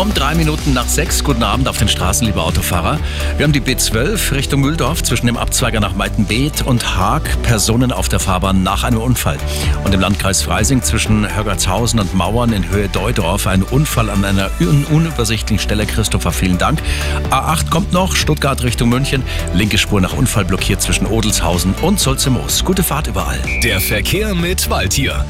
Um drei Minuten nach sechs. Guten Abend auf den Straßen, liebe Autofahrer. Wir haben die B12 Richtung Mühldorf zwischen dem Abzweiger nach Meitenbeet und Haag. Personen auf der Fahrbahn nach einem Unfall. Und im Landkreis Freising zwischen Hörgertshausen und Mauern in Höhe Deudorf ein Unfall an einer un unübersichtlichen Stelle. Christopher, vielen Dank. A8 kommt noch, Stuttgart Richtung München. Linke Spur nach Unfall blockiert zwischen Odelshausen und Solzemoos. Gute Fahrt überall. Der Verkehr mit Waldtier.